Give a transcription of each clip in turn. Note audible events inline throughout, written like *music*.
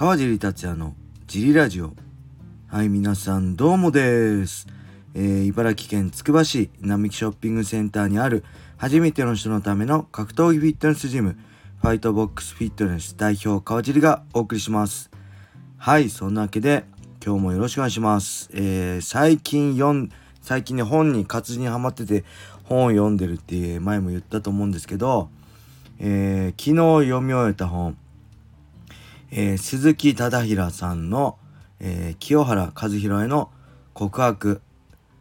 川尻達也のジリラジオ。はい皆さんどうもです、えー茨城県つくば市並木ショッピングセンターにある初めての人のための格闘技フィットネスジムファイトボックスフィットネス代表川尻がお送りします。はいそんなわけで今日もよろしくお願いします、えー最近読ん最近ね本に活字にハマってて本を読んでるって前も言ったと思うんですけど、えー昨日読み終えた本えー鈴木忠平さんの、えー清原和弘への告白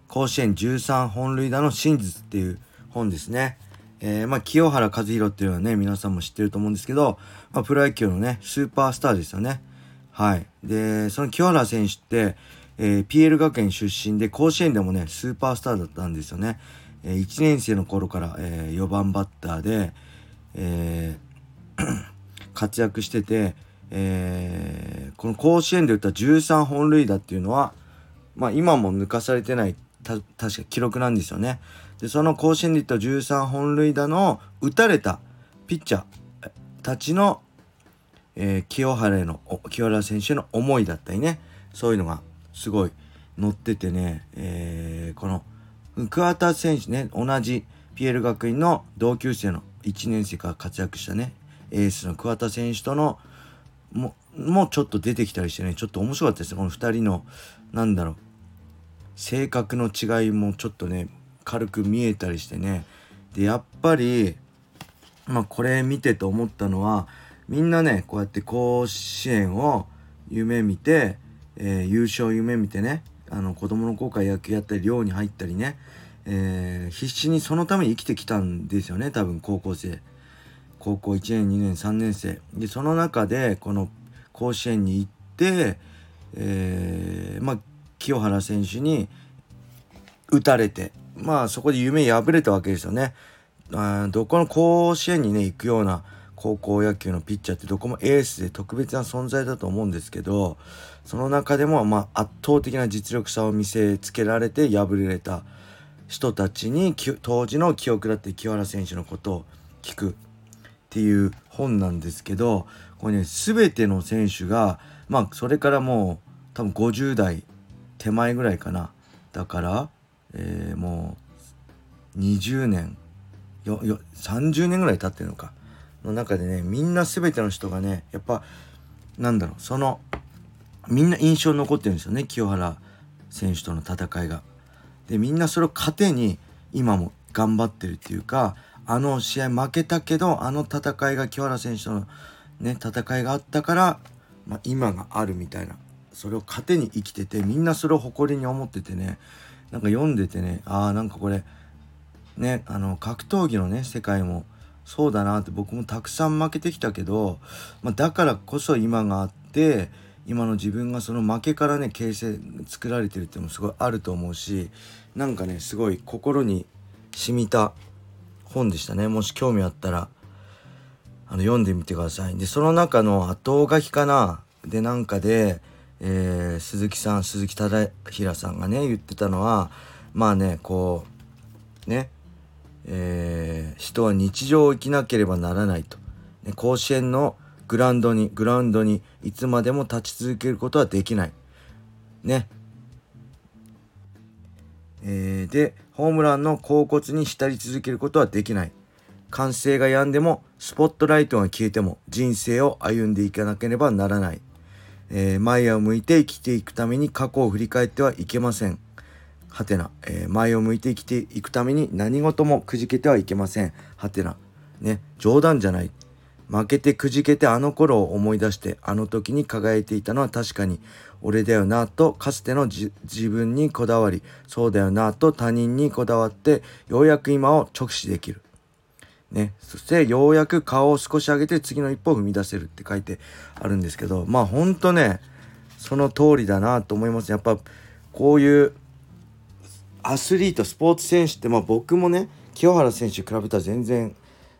甲子園13本塁打の真実っていう本ですね。えーまあ、清原和弘っていうのはね皆さんも知ってると思うんですけど、まあ、プロ野球のねスーパースターですよね。はい。でその清原選手って、えー PL 学園出身で甲子園でもねスーパースターだったんですよね。え1年生の頃から、え4番バッターで、え *clears throat* 活躍してて、えーこの甲子園で打った13本塁打っていうのは、まあ、今も抜かされてない確か記録なんですよね。でその甲子園で打った13本塁打の打たれたピッチャーたちの、えー清原への清原選手への思いだったりねそういうのがすごい載っててね、えーこの桑田選手ね同じ PL 学院の同級生の1年生から活躍したねエースの桑田選手とのももうちょっと出てきたりしてねちょっと面白かったですね。この2人のなんだろう。性格の違いもちょっとね軽く見えたりしてね。でやっぱりまあこれ見てて思ったのはみんなねこうやって甲子園を夢見て、えー優勝夢見てねあの子供の頃から野球やったり寮に入ったりね、えー必死にそのために生きてきたんですよね多分高校生。高校1年2年3年生でその中でこの甲子園に行って、えーまあ清原選手に打たれてまあそこで夢破れたわけですよね。あどこの甲子園にね行くような高校野球のピッチャーってどこもエースで特別な存在だと思うんですけどその中でもまあ圧倒的な実力差を見せつけられて敗れた人たちに当時の記憶だって清原選手のことを聞くっていう本なんですけどこれね全ての選手がまあそれからもう多分50代手前ぐらいかなだから、えーもう20年よよ30年ぐらい経ってるのかの中でねみんな全ての人がねやっぱなんだろうそのみんな印象に残ってるんですよね清原選手との戦いが。でみんなそれを糧に今も頑張ってるっていうかあの試合負けたけどあの戦いが清原選手とのね戦いがあったから、まあ、今があるみたいな。それを糧に生きててみんなそれを誇りに思っててね。なんか読んでてねああなんかこれねあの格闘技のね世界もそうだなって僕もたくさん負けてきたけど、まあ、だからこそ今があって今の自分がその負けからね形成作られてるっていうのもすごいあると思うしなんかねすごい心に染みた本でしたね。もし興味あったらあの読んでみてください。でその中の後書きかな？でなんかで、えー鈴木さん鈴木忠平さんがね言ってたのはまあねこうねえー人は日常を生きなければならないと、ね、甲子園のグラウンドにグラウンドにいつまでも立ち続けることはできない。ね。えーでホームランの甲骨に浸り続けることはできない。歓声が止んでもスポットライトが消えても人生を歩んでいかなければならない、えー前を向いて生きていくために過去を振り返ってはいけません。はてな、えー前を向いて生きていくために何事もくじけてはいけません。はてな。ね。冗談じゃない。負けてくじけてあの頃を思い出してあの時に輝いていたのは確かに俺だよなとかつての自分にこだわりそうだよなと他人にこだわってようやく今を直視できる。ね、そしてようやく顔を少し上げて次の一歩を踏み出せるって書いてあるんですけどまあほんとねその通りだなと思いますやっぱこういうアスリートスポーツ選手ってまあ僕もね清原選手比べたら全然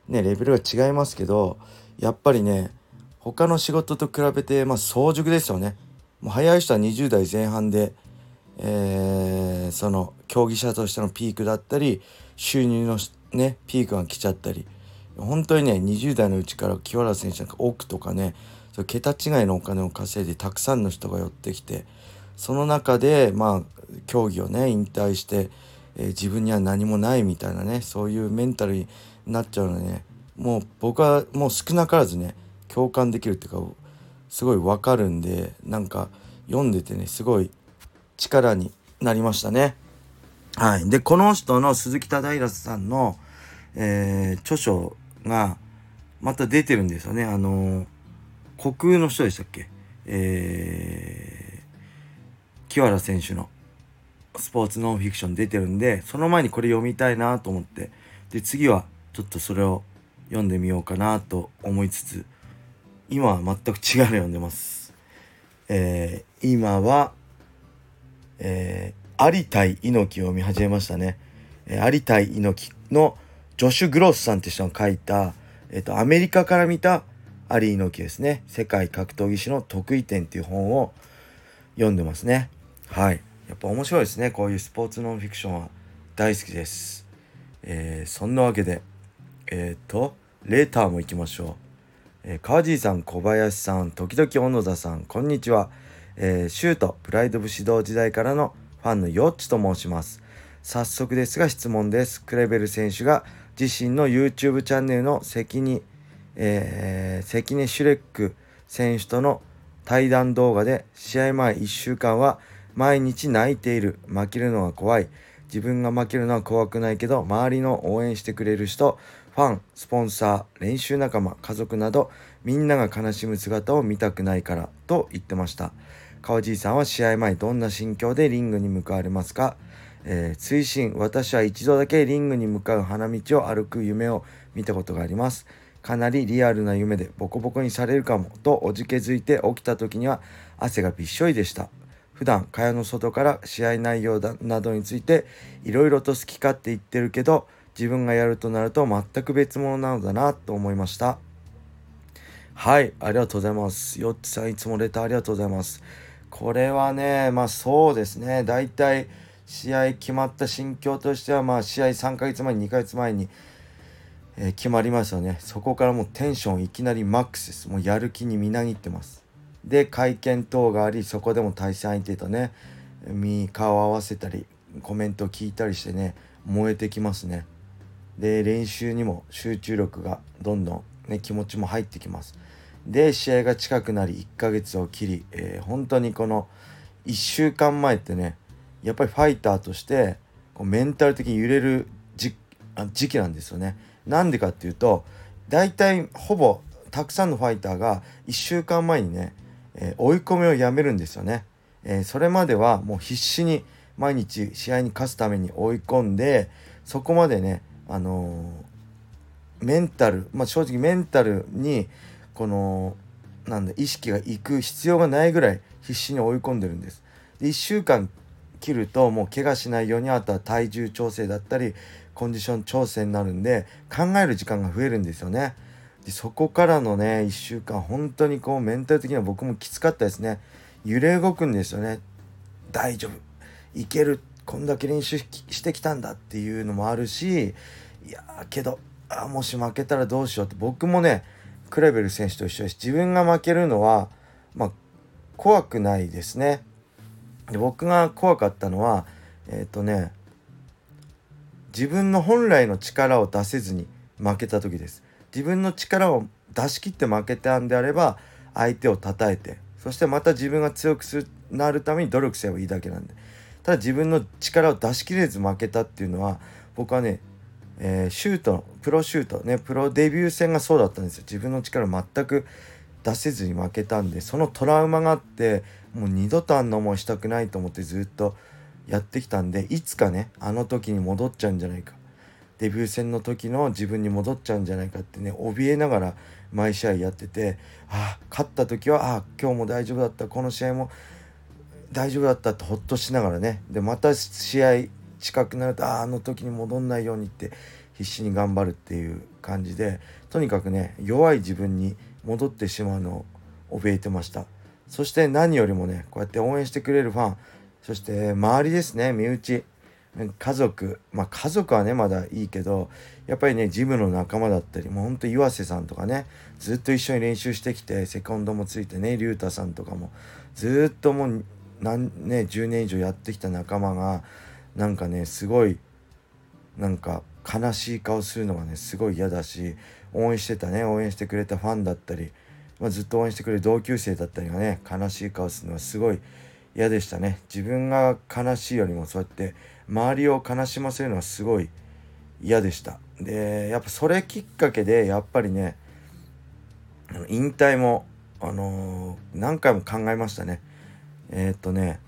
ねレベルが違いますけどやっぱりね他の仕事と比べてまあ早熟ですよね。もう早い人は20代前半で、えーその競技者としてのピークだったり収入のねピークが来ちゃったり本当にね20代のうちから清原選手なんか奥とかねそ桁違いのお金を稼いでたくさんの人が寄ってきてその中でまあ競技をね引退して、えー、自分には何もないみたいなねそういうメンタルになっちゃうのねもう僕はもう少なからずね共感できるっていうかすごいわかるんでなんか読んでてねすごい力になりましたね。はい、でこの人の鈴木忠平さんの、えー、著書がまた出てるんですよね。あの虚空の人でしたっけ？えー、清原選手のスポーツノンフィクション出てるんでその前にこれ読みたいなと思ってで次はちょっとそれを読んでみようかなと思いつつ今は全く違うの読んでます。えー、今は、えー、有田猪木を見始めましたね。えー、有田猪木のジョシュ・グロスさんって人が書いた、えっ、ー、と、アメリカから見た有猪木ですね。世界格闘技史の得意点っていう本を読んでますね。はい。やっぱ面白いですね。こういうスポーツノンフィクションは大好きです。えー、そんなわけで、えっ、ー、と、レターも行きましょう。えー、川尻さん、小林さん、時々小野田さん、こんにちは。えー、シュート、プライド部指導時代からのファンのヨッチと申します。早速ですが質問です。クレベル選手が自身の YouTube チャンネルの関に、えー、関根シュレック選手との対談動画で試合前1週間は毎日泣いている。負けるのが怖い。自分が負けるのは怖くないけど周りの応援してくれる人ファンスポンサー練習仲間家族などみんなが悲しむ姿を見たくないからと言ってました。川爺さんは試合前どんな心境でリングに向かわれますか、えー、追伸私は一度だけリングに向かう花道を歩く夢を見たことがあります。かなりリアルな夢でボコボコにされるかもとおじけづいて起きた時には汗がびっしょりでした。普段蚊帳の外から試合内容などについていろいろと好き勝手言ってるけど自分がやるとなると全く別物なのだなと思いました。はいありがとうございます。よっちさんいつもレターありがとうございます。これはねまあそうですね。だいたい試合決まった心境としてはまあ試合3ヶ月前に2ヶ月前に、えー、決まりましたね。そこからもうテンションいきなりマックスです。もうやる気にみなぎってます。で会見等がありそこでも対戦相手とね顔を合わせたりコメントを聞いたりしてね燃えてきますね。で練習にも集中力がどんどん、ね、気持ちも入ってきます。で試合が近くなり1ヶ月を切り、えー、本当にこの1週間前ってねやっぱりファイターとしてこうメンタル的に揺れる時期なんですよね。なんでかっていうと大体ほぼたくさんのファイターが1週間前にね、えー、追い込みをやめるんですよね、えー、それまではもう必死に毎日試合に勝つために追い込んでそこまでねあのメンタル、まあ、正直メンタルにこのなんだ意識がいく必要がないぐらい必死に追い込んでるんです。で1週間切るともう怪我しないようにあとは体重調整だったりコンディション調整になるんで考える時間が増えるんですよね。でそこからのね1週間本当にこうメンタル的には僕もきつかったですね。揺れ動くんですよね。大丈夫いけるこんだけ練習してきたんだっていうのもあるしいやけどあもし負けたらどうしようって僕もねクレベル選手と一緒です。自分が負けるのはまあ怖くないですね。で僕が怖かったのはえっ、ー、とね自分の本来の力を出せずに負けた時です。自分の力を出し切って負けたんであれば相手を叩いてそしてまた自分が強くなるために努力すればいいだけなんで。ただ自分の力を出し切れず負けたっていうのは僕はね、えー、シュートプロシュートねプロデビュー戦がそうだったんですよ。自分の力を全く出せずに負けたんでそのトラウマがあってもう二度とあんな思いしたくないと思ってずっとやってきたんでいつかねあの時に戻っちゃうんじゃないか。デビュー戦の時の自分に戻っちゃうんじゃないかってね怯えながら毎試合やっててああ勝った時はああ今日も大丈夫だったこの試合も大丈夫だったってほっとしながらね。でまた試合近くなるとああの時に戻んないようにって必死に頑張るっていう感じでとにかくね弱い自分に戻ってしまうのを怯えてました。そして何よりもねこうやって応援してくれるファンそして周りですね身内家族まあ家族はねまだいいけどやっぱりねジムの仲間だったりもうほんと岩瀬さんとかねずっと一緒に練習してきてセコンドもついてね竜太さんとかもずっともう何ね10年以上やってきた仲間がなんかねすごいなんか悲しい顔するのがねすごい嫌だし応援してたね応援してくれたファンだったり、まあ、ずっと応援してくれる同級生だったりがね悲しい顔するのはすごい嫌でしたね。自分が悲しいよりもそうやって周りを悲しませるのはすごい嫌でした。でやっぱそれきっかけでやっぱりね引退もあのー、何回も考えましたね。えー、っとね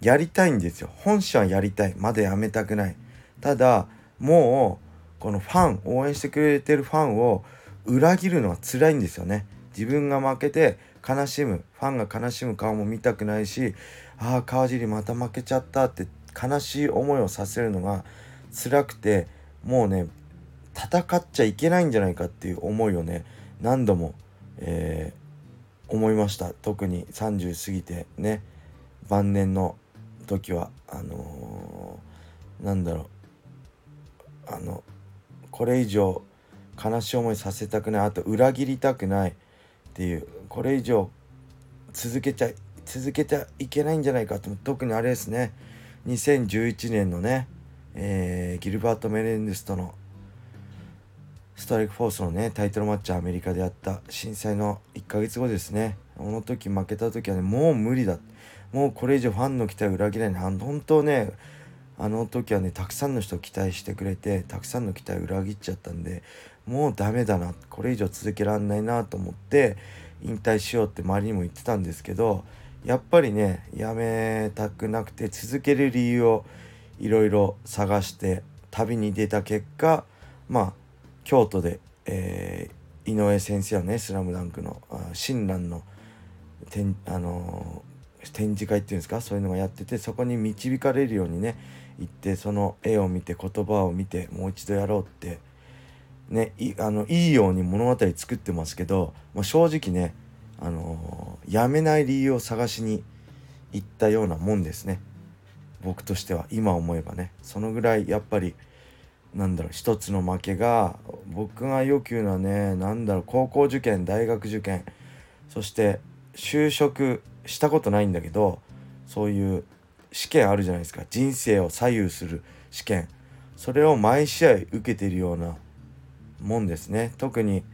やりたいんですよ。本心はやりたい。まだやめたくない。ただもうこのファン応援してくれてるファンを裏切るのは辛いんですよね。自分が負けて悲しむ。ファンが悲しむ顔も見たくないしああ川尻また負けちゃったって悲しい思いをさせるのが辛くてもうね戦っちゃいけないんじゃないかっていう思いをね何度も、えー、思いました。特に30過ぎてね晩年の時はあのー、なんだろう。あのこれ以上悲しい思いさせたくない。あと裏切りたくない。っていう。これ以上続けちゃ続けちゃいけないんじゃないかと特にあれですね。2011年のね、えー、ギルバート・メレンデスとのストライクフォースのねタイトルマッチアメリカでやった。震災の1ヶ月後ですね。この時負けた時はねもう無理だ。もうこれ以上ファンの期待を裏切れない。本当ねあの時はねたくさんの人を期待してくれてたくさんの期待を裏切っちゃったんでもうダメだなこれ以上続けらんないなと思って引退しようって周りにも言ってたんですけどやっぱりねやめたくなくて続ける理由をいろいろ探して旅に出た結果まあ京都で、えー、井上先生はね「スラムダンクの親鸞の展あの、展示会っていうんですか？そういうのがやっててそこに導かれるようにね行ってその絵を見て言葉を見てもう一度やろうってねいあのいいように物語作ってますけど、まあ、正直ねあのー、やめない理由を探しに行ったようなもんですね。僕としては今思えばね。そのぐらいやっぱりなんだろう一つの負けが僕がよく言うのはね何だろう高校受験大学受験そして就職したことないんだけどそういう試験あるじゃないですか。人生を左右する試験。それを毎試合受けてるようなもんですね。特に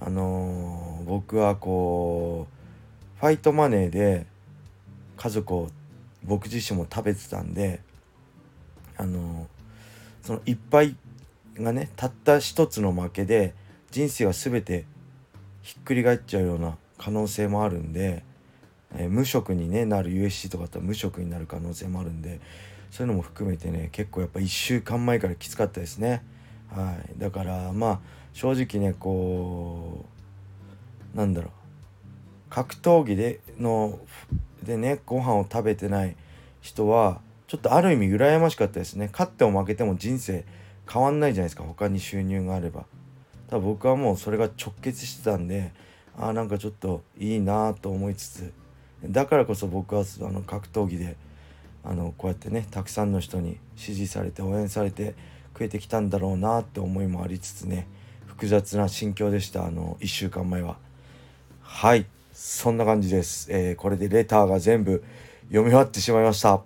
あのー、僕はこうファイトマネーで家族を僕自身も食べてたんであのー、そのいっぱいがねたった一つの負けで人生は全てひっくり返っちゃうような可能性もあるんで、えー、無職に、ね、なる USC とかだったら無職になる可能性もあるんでそういうのも含めてね結構やっぱ1週間前からきつかったですね。はい、だからまあ正直ねこうなんだろう。格闘技でのでねご飯を食べてない人はちょっとある意味羨ましかったですね。勝っても負けても人生変わんないじゃないですか。他に収入があれば。ただ僕はもうそれが直結してたんでああなんかちょっといいなと思いつつだからこそ僕はあの格闘技であのこうやってねたくさんの人に支持されて応援されてくれてきたんだろうなって思いもありつつね複雑な心境でしたあの1週間前は。はいそんな感じです、えー、これでレターが全部読み終わってしまいました。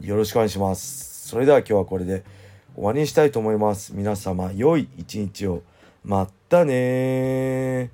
よろしくお願いします。それでは今日はこれで終わりにしたいと思います。皆様良い一日を。またね